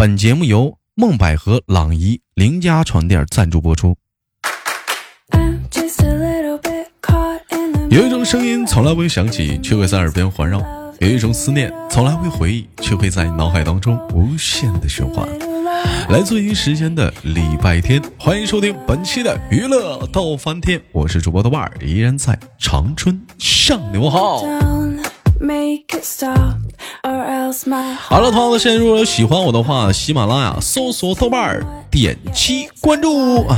本节目由梦百合、朗怡、邻家床垫赞助播出。有一种声音从来不会响起，却会在耳边环绕；有一种思念从来不会回忆，却会在脑海当中无限的循环。来自于时间的礼拜天，欢迎收听本期的娱乐到翻天，我是主播豆瓣儿，依然在长春向牛号。好了，同样的，现在如果有喜欢我的话，喜马拉雅搜索豆瓣儿，点击关注。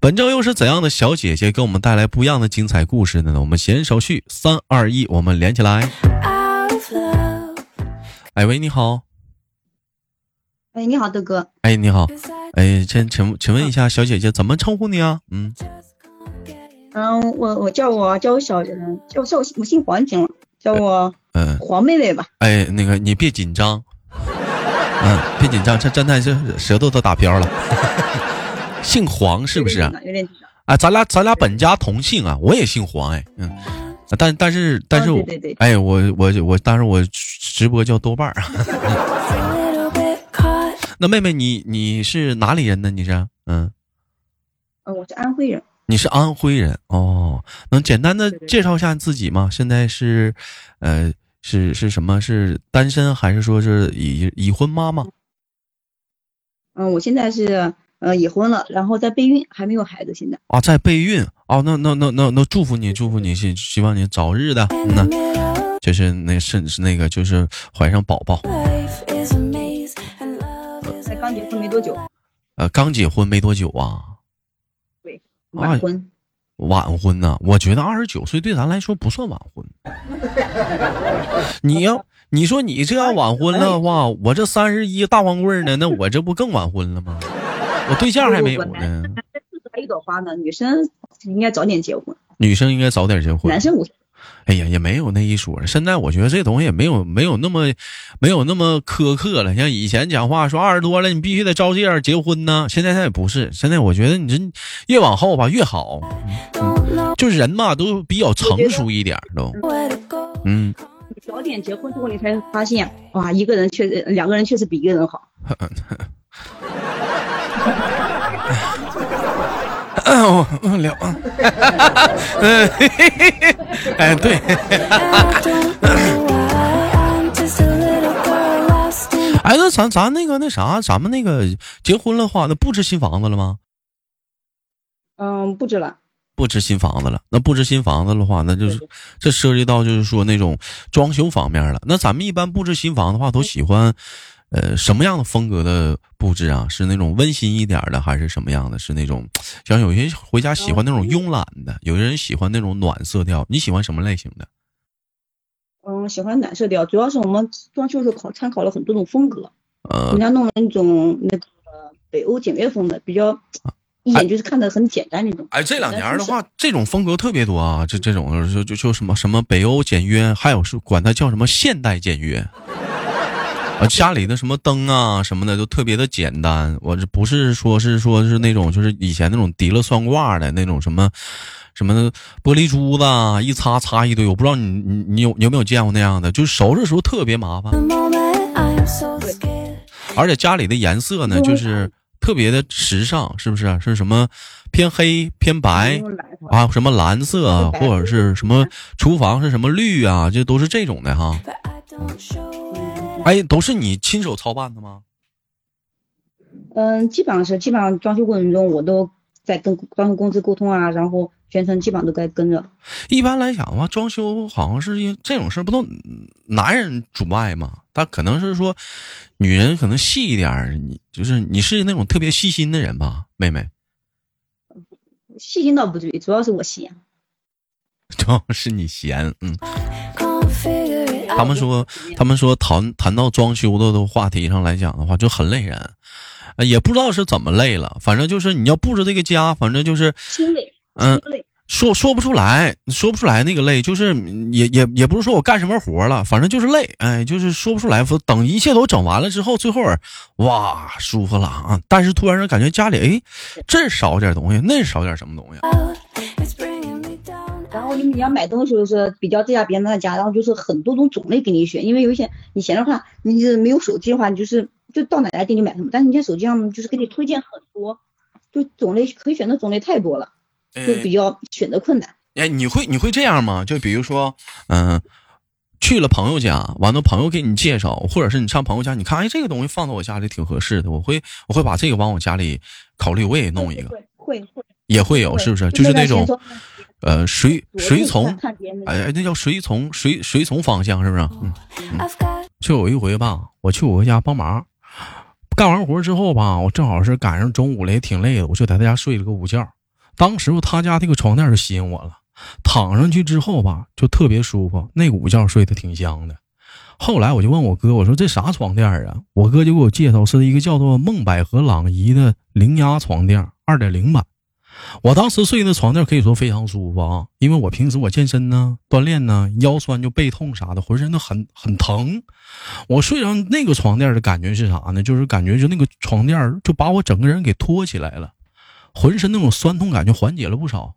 本周又是怎样的小姐姐给我们带来不一样的精彩故事呢？我们闲手续，三二一，我们连起来。哎喂，你好。哎，你好，豆哥。哎，你好。哎，请请请问一下，小姐姐怎么称呼你啊？嗯。嗯，我我叫我叫我小人，叫叫我我姓黄行了，叫我嗯黄妹妹吧。哎，那个你别紧张，嗯，别紧张，这真的是舌头都打飘了。姓黄是不是？有点紧张。啊，咱俩咱俩本家同姓啊，我也姓黄哎，嗯，但但是但是，对对哎，我我我，但是我直播叫豆瓣儿。那妹妹你你是哪里人呢？你是嗯？嗯，我是安徽人。你是安徽人哦？能简单的介绍一下自己吗？现在是呃是是什么？是单身还是说是已已婚妈妈？嗯，我现在是。呃，已婚了，然后在备孕，还没有孩子。现在啊，在备孕哦，那那那那那祝福你，祝福你，希希望你早日的，那就是那是是那个就是怀上宝宝。才刚结婚没多久。呃，刚结婚没多久啊。对，晚婚。晚婚呢？我觉得二十九岁对咱来说不算晚婚。你要你说你这要晚婚的话，我这三十一大光棍呢，那我这不更晚婚了吗？我对象还没有呢。还一朵花呢，女生应该早点结婚。女生应该早点结婚。男生五哎呀，也没有那一说。现在我觉得这东西也没有没有那么没有那么苛刻了。像以前讲话说二十多了，你必须得照这样结婚呢。现在他也不是。现在我觉得你这越往后吧越好，就是人嘛都比较成熟一点都。嗯，早点结婚之后，你才发现哇，一个人确实两个人确实比一个人好。嗯，我聊，嗯，哎，对，哎，那咱咱那个那啥，咱们那个结婚了话，那布置新房子了吗？嗯，布置了，布置新房子了。那布置新房子的话，那就是这涉及到就是说那种装修方面了。那咱们一般布置新房的话，都喜欢。呃，什么样的风格的布置啊？是那种温馨一点的，还是什么样的？是那种 像有些回家喜欢那种慵懒的，有些人喜欢那种暖色调。你喜欢什么类型的？嗯，喜欢暖色调，主要是我们装修时候考参考了很多种风格，呃，人家弄了那种那个北欧简约风的，比较一眼就是看的很简单那种。哎，这两年的话，这种风格特别多啊，这这种就就就什么什么北欧简约，还有是管它叫什么现代简约。啊，家里的什么灯啊什么的都特别的简单。我这不是说是说是那种就是以前那种提了算卦的那种什么什么玻璃珠子一擦擦一堆。我不知道你你你有你有没有见过那样的？就是收拾的时候特别麻烦。而且家里的颜色呢，就是特别的时尚，是不是？是什么偏黑偏白啊？什么蓝色或者是什么厨房是什么绿啊？这都是这种的哈。哎，都是你亲手操办的吗？嗯，基本上是，基本上装修过程中我都在跟装修公司沟通啊，然后全程基本上都该跟着。一般来讲的话，装修好像是因这种事不都男人主外吗？他可能是说女人可能细一点，你就是你是那种特别细心的人吧，妹妹。细心倒不至于，主要是我闲。主要是你闲，嗯。他们说，他们说谈谈到装修的的话题上来讲的话，就很累人，也不知道是怎么累了。反正就是你要布置这个家，反正就是嗯，说说不出来，说不出来那个累，就是也也也不是说我干什么活了，反正就是累，哎，就是说不出来。等一切都整完了之后，最后哇，舒服了啊！但是突然感觉家里哎，这少点东西，那少点什么东西。你你要买东西的时候是比较这家别人那家，然后就是很多种种类给你选，因为有一些你闲的话，你是没有手机的话，你就是就到哪家店就买什么，但是你在手机上就是给你推荐很多，就种类可以选的种类太多了，就比较选择困难。哎，你会你会这样吗？就比如说，嗯。去了朋友家，完了朋友给你介绍，或者是你上朋友家，你看，哎，这个东西放到我家里挺合适的，我会我会把这个往我家里考虑，我也弄一个，会会也会有，是不是？就是那种，呃，随随从，哎，那叫随从，随随从方向，是不是？嗯。就有一回吧，我去我家帮忙，干完活之后吧，我正好是赶上中午了，也挺累的，我就在他家睡了个午觉。当时他家这个床垫就吸引我了。躺上去之后吧，就特别舒服，那个午觉睡得挺香的。后来我就问我哥，我说这啥床垫啊？我哥就给我介绍是一个叫做梦百合朗逸的零压床垫，二点零版。我当时睡那床垫可以说非常舒服啊，因为我平时我健身呢、锻炼呢，腰酸就背痛啥的，浑身都很很疼。我睡上那个床垫的感觉是啥呢？就是感觉就那个床垫就把我整个人给托起来了，浑身那种酸痛感就缓解了不少。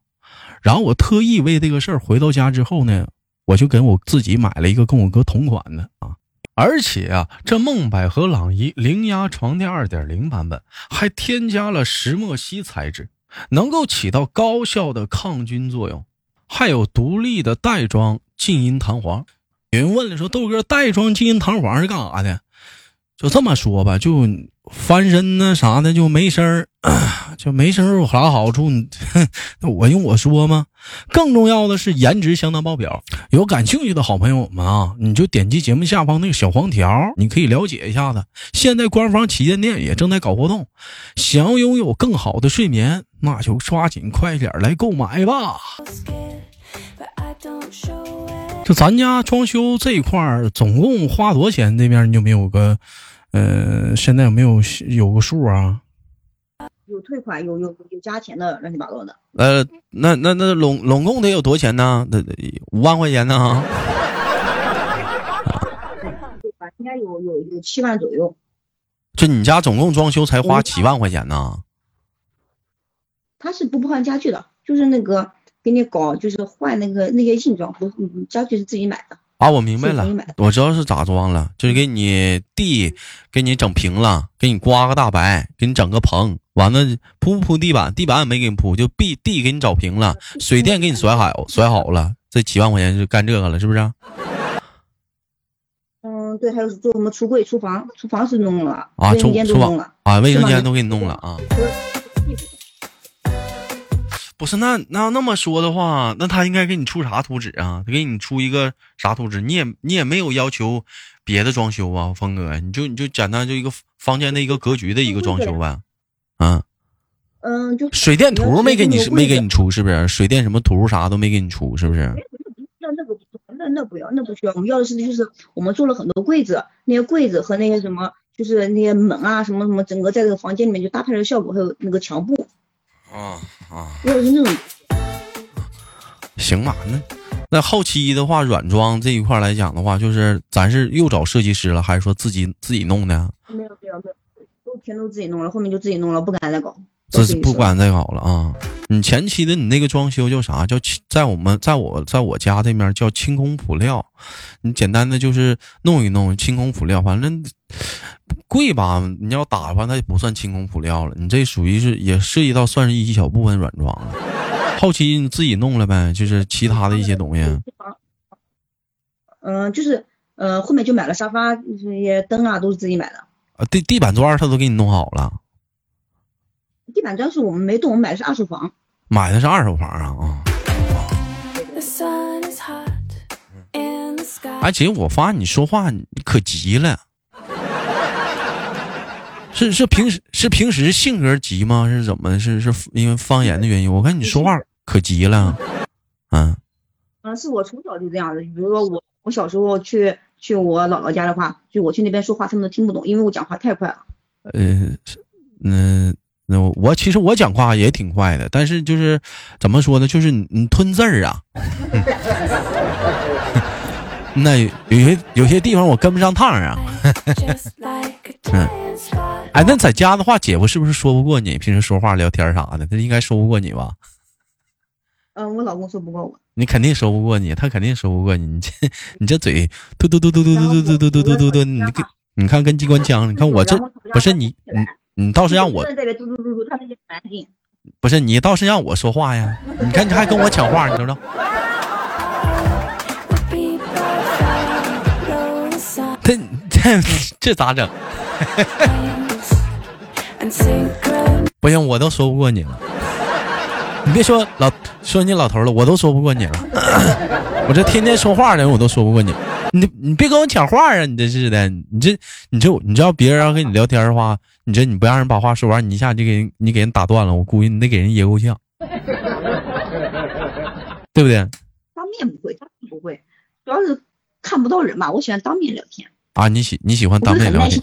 然后我特意为这个事儿回到家之后呢，我就给我自己买了一个跟我哥同款的啊，而且啊，这梦百合朗逸零压床垫二点零版本还添加了石墨烯材质，能够起到高效的抗菌作用，还有独立的袋装静音弹簧。有人问了说，豆哥袋装静音弹簧是干啥的？就这么说吧，就。翻身呢啥的就没声儿，就没声有啥好处？那我用我说吗？更重要的是颜值相当爆表。有感兴趣的好朋友们啊，你就点击节目下方那个小黄条，你可以了解一下子。现在官方旗舰店也正在搞活动，想要拥有更好的睡眠，那就抓紧快点来购买吧。就咱家装修这一块儿，总共花多少钱？那边你有没有个？呃，现在有没有有个数啊？有退款，有有有加钱的，乱七八糟的。呃，那那那拢拢共得有多少钱呢？那五万块钱呢？应该有有有七万左右。就你家总共装修才花七万块钱呢？他是不不换家具的，就是那个给你搞，就是换那个那些硬装，不家具是自己买的。啊，我明白了，我知道是咋装了，就是给你地给你整平了，给你刮个大白，给你整个棚，完了铺不铺地板，地板也没给你铺，就地地给你找平了，水电给你甩好甩好了，这几万块钱就干这个了，是不是？嗯，对，还有做什么橱柜、厨房，厨房是弄了，卫生间都弄了，啊，卫生间都给你弄了啊。不是那那那么说的话，那他应该给你出啥图纸啊？他给你出一个啥图纸？你也你也没有要求别的装修啊，峰哥，你就你就简单就一个房间的一个格局的一个装修呗，啊，嗯，就水电图没给你没给你出是不是？水电什么图啥都没给你出是不是？那那个那那不要那不需要，我们要的是就是我们做了很多柜子，那些柜子和那些什么就是那些门啊什么什么，整个在这个房间里面就搭配的效果，还有那个墙布。啊啊！我是那种，行吧，那那后期的话，软装这一块来讲的话，就是咱是又找设计师了，还是说自己自己弄的？没有没有没有，都全都自己弄了，后面就自己弄了，不敢再搞。这是不敢再搞了啊！你前期的你那个装修叫啥？叫在我们在我在我家这面叫清空辅料，你简单的就是弄一弄清空辅料，反正贵吧？你要打的话，那就不算清空辅料了。你这属于是也涉及到算是一小部分软装了。后期你自己弄了呗，就是其他的一些东西。嗯，就是呃，后面就买了沙发，这些灯啊都是自己买的。啊，地地板砖他都给你弄好了。地板砖是我们没动，我们买的是二手房。买的是二手房啊啊！哎姐，我发现你说话可急了，是是平时是平时性格急吗？是怎么？是是因为方言的原因？我看你说话可急了，嗯。嗯，是我从小就这样的。比如说我我小时候去去我姥姥家的话，就我去那边说话，他们都听不懂，因为我讲话太快了。呃，嗯。那我其实我讲话也挺快的，但是就是怎么说呢？就是你吞字儿啊，那有些有些地方我跟不上趟啊。嗯，哎，那在家的话，姐夫是不是说不过你？平时说话聊天啥的，他应该说不过你吧？嗯，我老公说不过我。你肯定说不过你，他肯定说不过你。你这你这嘴嘟嘟嘟嘟嘟嘟嘟嘟嘟嘟嘟嘟嘟，你跟你看跟机关枪。你看我这不是你你你倒是让我。不是你倒是让我说话呀？你看你还跟我抢话，你知道？这这这咋整？不行，我都说不过你了。你别说老说你老头了，我都说不过你了。我这天天说话的人，我都说不过你。你你别跟我抢话啊！你这是的，你这你这你知道别人要跟你聊天的话，你这你不让人把话说完，你一下就给你给人打断了，我估计你得给人噎够呛，对不对？当面不会，当面不会，主要是看不到人嘛。我喜欢当面聊天啊。你喜你喜欢当面聊天？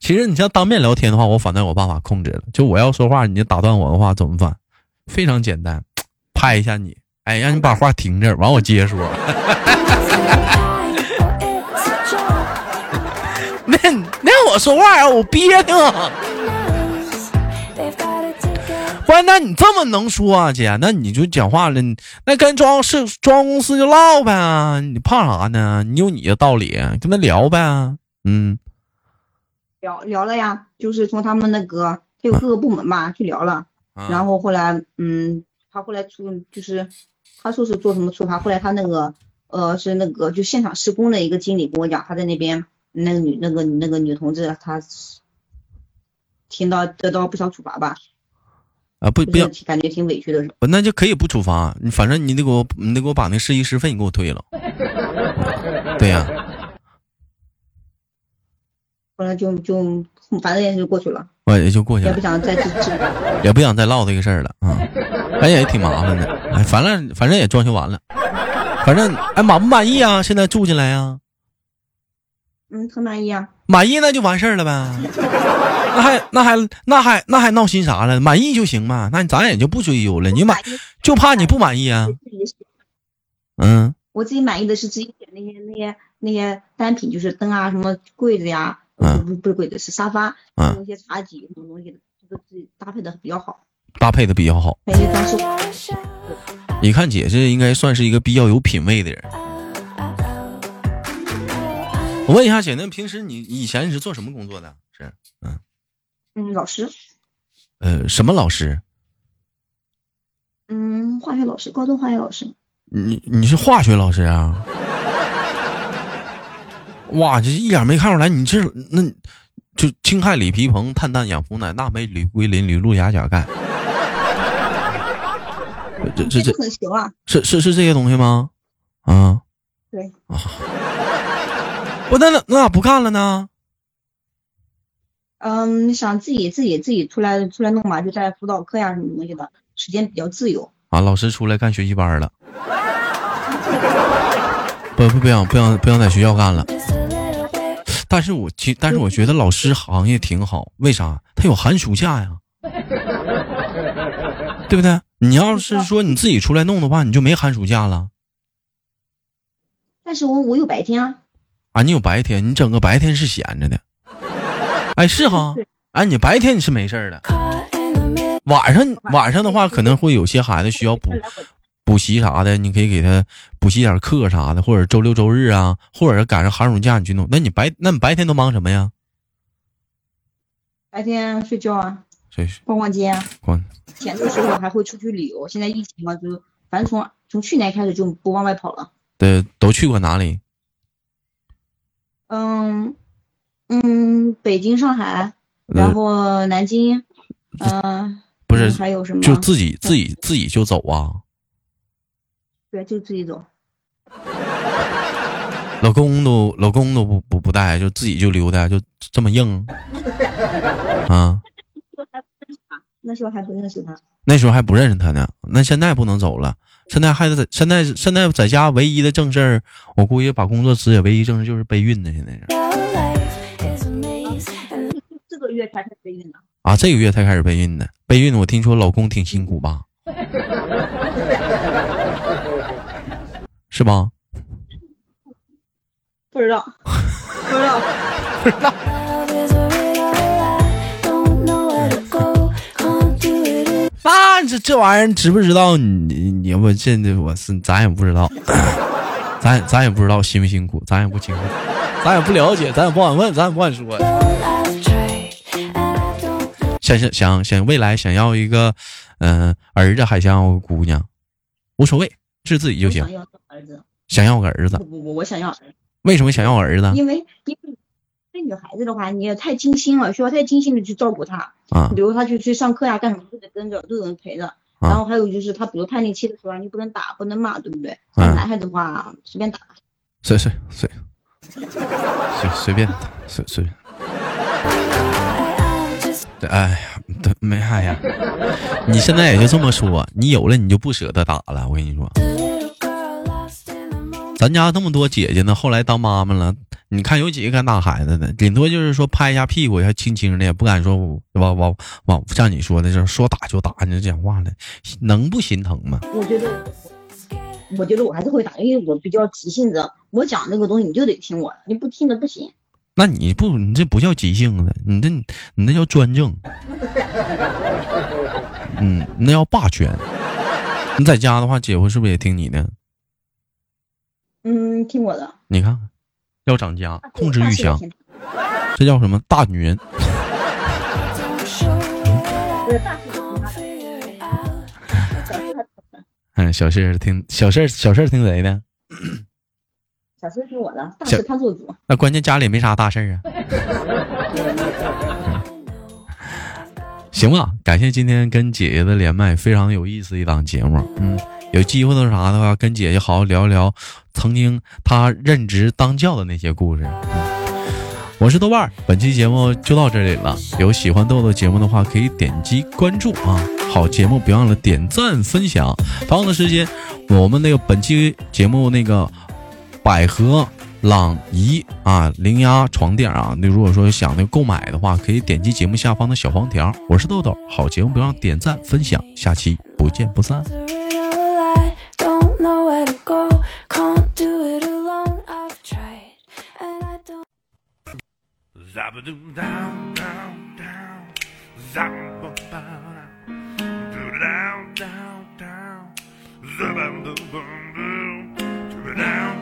其实你像当面聊天的话，我反正有办法控制了。就我要说话，你就打断我的话怎么办？非常简单，拍一下你，哎，让你把话停这儿，完我接着说。我说话呀，我憋挺。关那你这么能说啊，姐？那你就讲话了，那跟装是装公司就唠呗，你怕啥呢？你有你的道理，跟他聊呗。嗯，聊聊了呀，就是从他们那个他有各个部门嘛，去聊了。然后后来，嗯，他后来出就是，他说是做什么处罚，后来他那个，呃，是那个就现场施工的一个经理跟我讲，他在那边那个女那个那个女同志，她听到得到不少处罚吧？啊，不不要，感觉挺委屈的是。那就可以不处罚，你反正你得给我，你得给我把那试衣师费你给我退了。对呀。后来就就反正也就过去了。我也就过去了，也不想再也不想再唠这个事儿了啊！哎也挺麻烦的，哎，反正反正也装修完了，反正哎满不满意啊？现在住进来呀？嗯，很满意啊。满意那就完事儿了呗，那还那还那还那还闹心啥了？满意就行嘛，那咱也就不追究了。你满就怕你不满意啊？嗯，我自己满意的是自己选那些那些那些单品，就是灯啊，什么柜子呀。嗯，不不是柜子，是沙发，嗯，那些茶几什么东西的，这个自己搭配的比较好，搭配的比较好。你看姐这应该算是一个比较有品位的人。我问一下姐，那平时你以前你是做什么工作的？是，嗯嗯，老师。呃，什么老师？嗯，化学老师，高中化学老师。你你是化学老师啊？哇，这一点没看出来，你这那，就氢氦锂铍硼碳氮氧氟氖钠镁铝硅磷铝氯氩钾钙，这这这很行啊，是是是这些东西吗？啊，对啊，不那那那咋不干了呢？嗯，想自己自己自己出来出来弄嘛，就在辅导课呀什么东西的，时间比较自由啊。老师出来干学习班了，不不不想不想不想在学校干了。但是我其但是我觉得老师行业挺好，为啥？他有寒暑假呀，对不对？你要是说你自己出来弄的话，你就没寒暑假了。但是我我有白天啊。啊，你有白天，你整个白天是闲着的。哎，是哈。哎，你白天你是没事的。晚上晚上的话，可能会有些孩子需要补。补习啥的，你可以给他补习点课啥的，或者周六周日啊，或者是赶上寒暑假你去弄。那你白那你白天都忙什么呀？白天睡觉啊，睡逛逛街啊。逛。前的时候还会出去旅游，现在疫情嘛，就反正从从去年开始就不往外跑了。对，都去过哪里？嗯嗯，北京、上海，然后南京，嗯，不是还有什么？就自己自己自己就走啊。对，就自己走。老公都老公都不不不带，就自己就溜达，就这么硬 啊？那时候还不认识他。那时候还不认识他呢。那现在不能走了，现在还在现在现在在家唯一的正事儿，我估计把工作辞也唯一正事就是备孕呢。现在是。这个月才开始备孕呢。啊，这个月才开始备孕呢。备孕，我听说老公挺辛苦吧？是吧？不知道，不知道，不知道。那这这玩意儿知不知道？你你我这我是咱也不知道，咱咱也不知道辛不辛苦，咱也不清楚，咱也不了解，咱也不敢问，咱也不敢说。想想想想未来想要一个，嗯，儿子还想要个姑娘，无所谓，是自己就行。想要个儿子，想要个儿子。不不不，我想要儿子。为什么想要儿子？因为女孩子的话，你也太精心了，需要太精心的去照顾她。啊。比如她去去上课呀，干什么都得跟着，都有人陪着。啊然后还有就是，她比如叛逆期的时候，你不能打，不能骂，对不对？像男孩子的话，随便打。随随随，随随便随随便。哎呀，没啥呀。你现在也就这么说，你有了你就不舍得打了。我跟你说，咱家那么多姐姐呢，后来当妈妈了，你看有几个敢打孩子的？顶多就是说拍一下屁股，还轻轻的，也不敢说往往往像你说的，是说打就打，你讲话了，能不心疼吗？我觉得，我觉得我还是会打，因为我比较急性子，我讲这个东西你就得听我的，你不听的不行。那你不，你这不叫急性子，你这你那叫专政。嗯，那叫霸权。你在家的话，姐夫是不是也听你的？嗯，听我的。你看，要涨价，控制欲强，这叫什么大女人？嗯，小事听小事小事听谁的？小事听我的，大事他做主。那关键家里没啥大事啊。行吧，感谢今天跟姐姐的连麦，非常有意思一档节目。嗯，有机会的啥的话，跟姐姐好好聊一聊曾经她任职当教的那些故事。我是豆瓣，本期节目就到这里了。有喜欢豆豆节目的话，可以点击关注啊。好节目，别忘了点赞分享。同样的时间，我们那个本期节目那个。百合朗怡啊，零压床垫啊，那如果说想那购买的话，可以点击节目下方的小黄条。我是豆豆，好节目不要点赞分享，下期不见不散。let it go. Can't do it alone. I've tried, and I don't. Down, down, down. Down, down, down, down, down.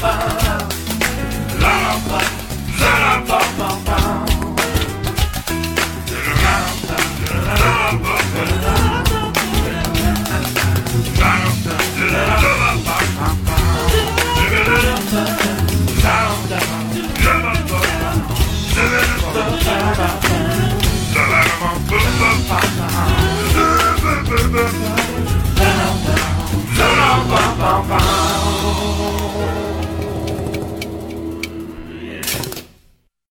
Bye.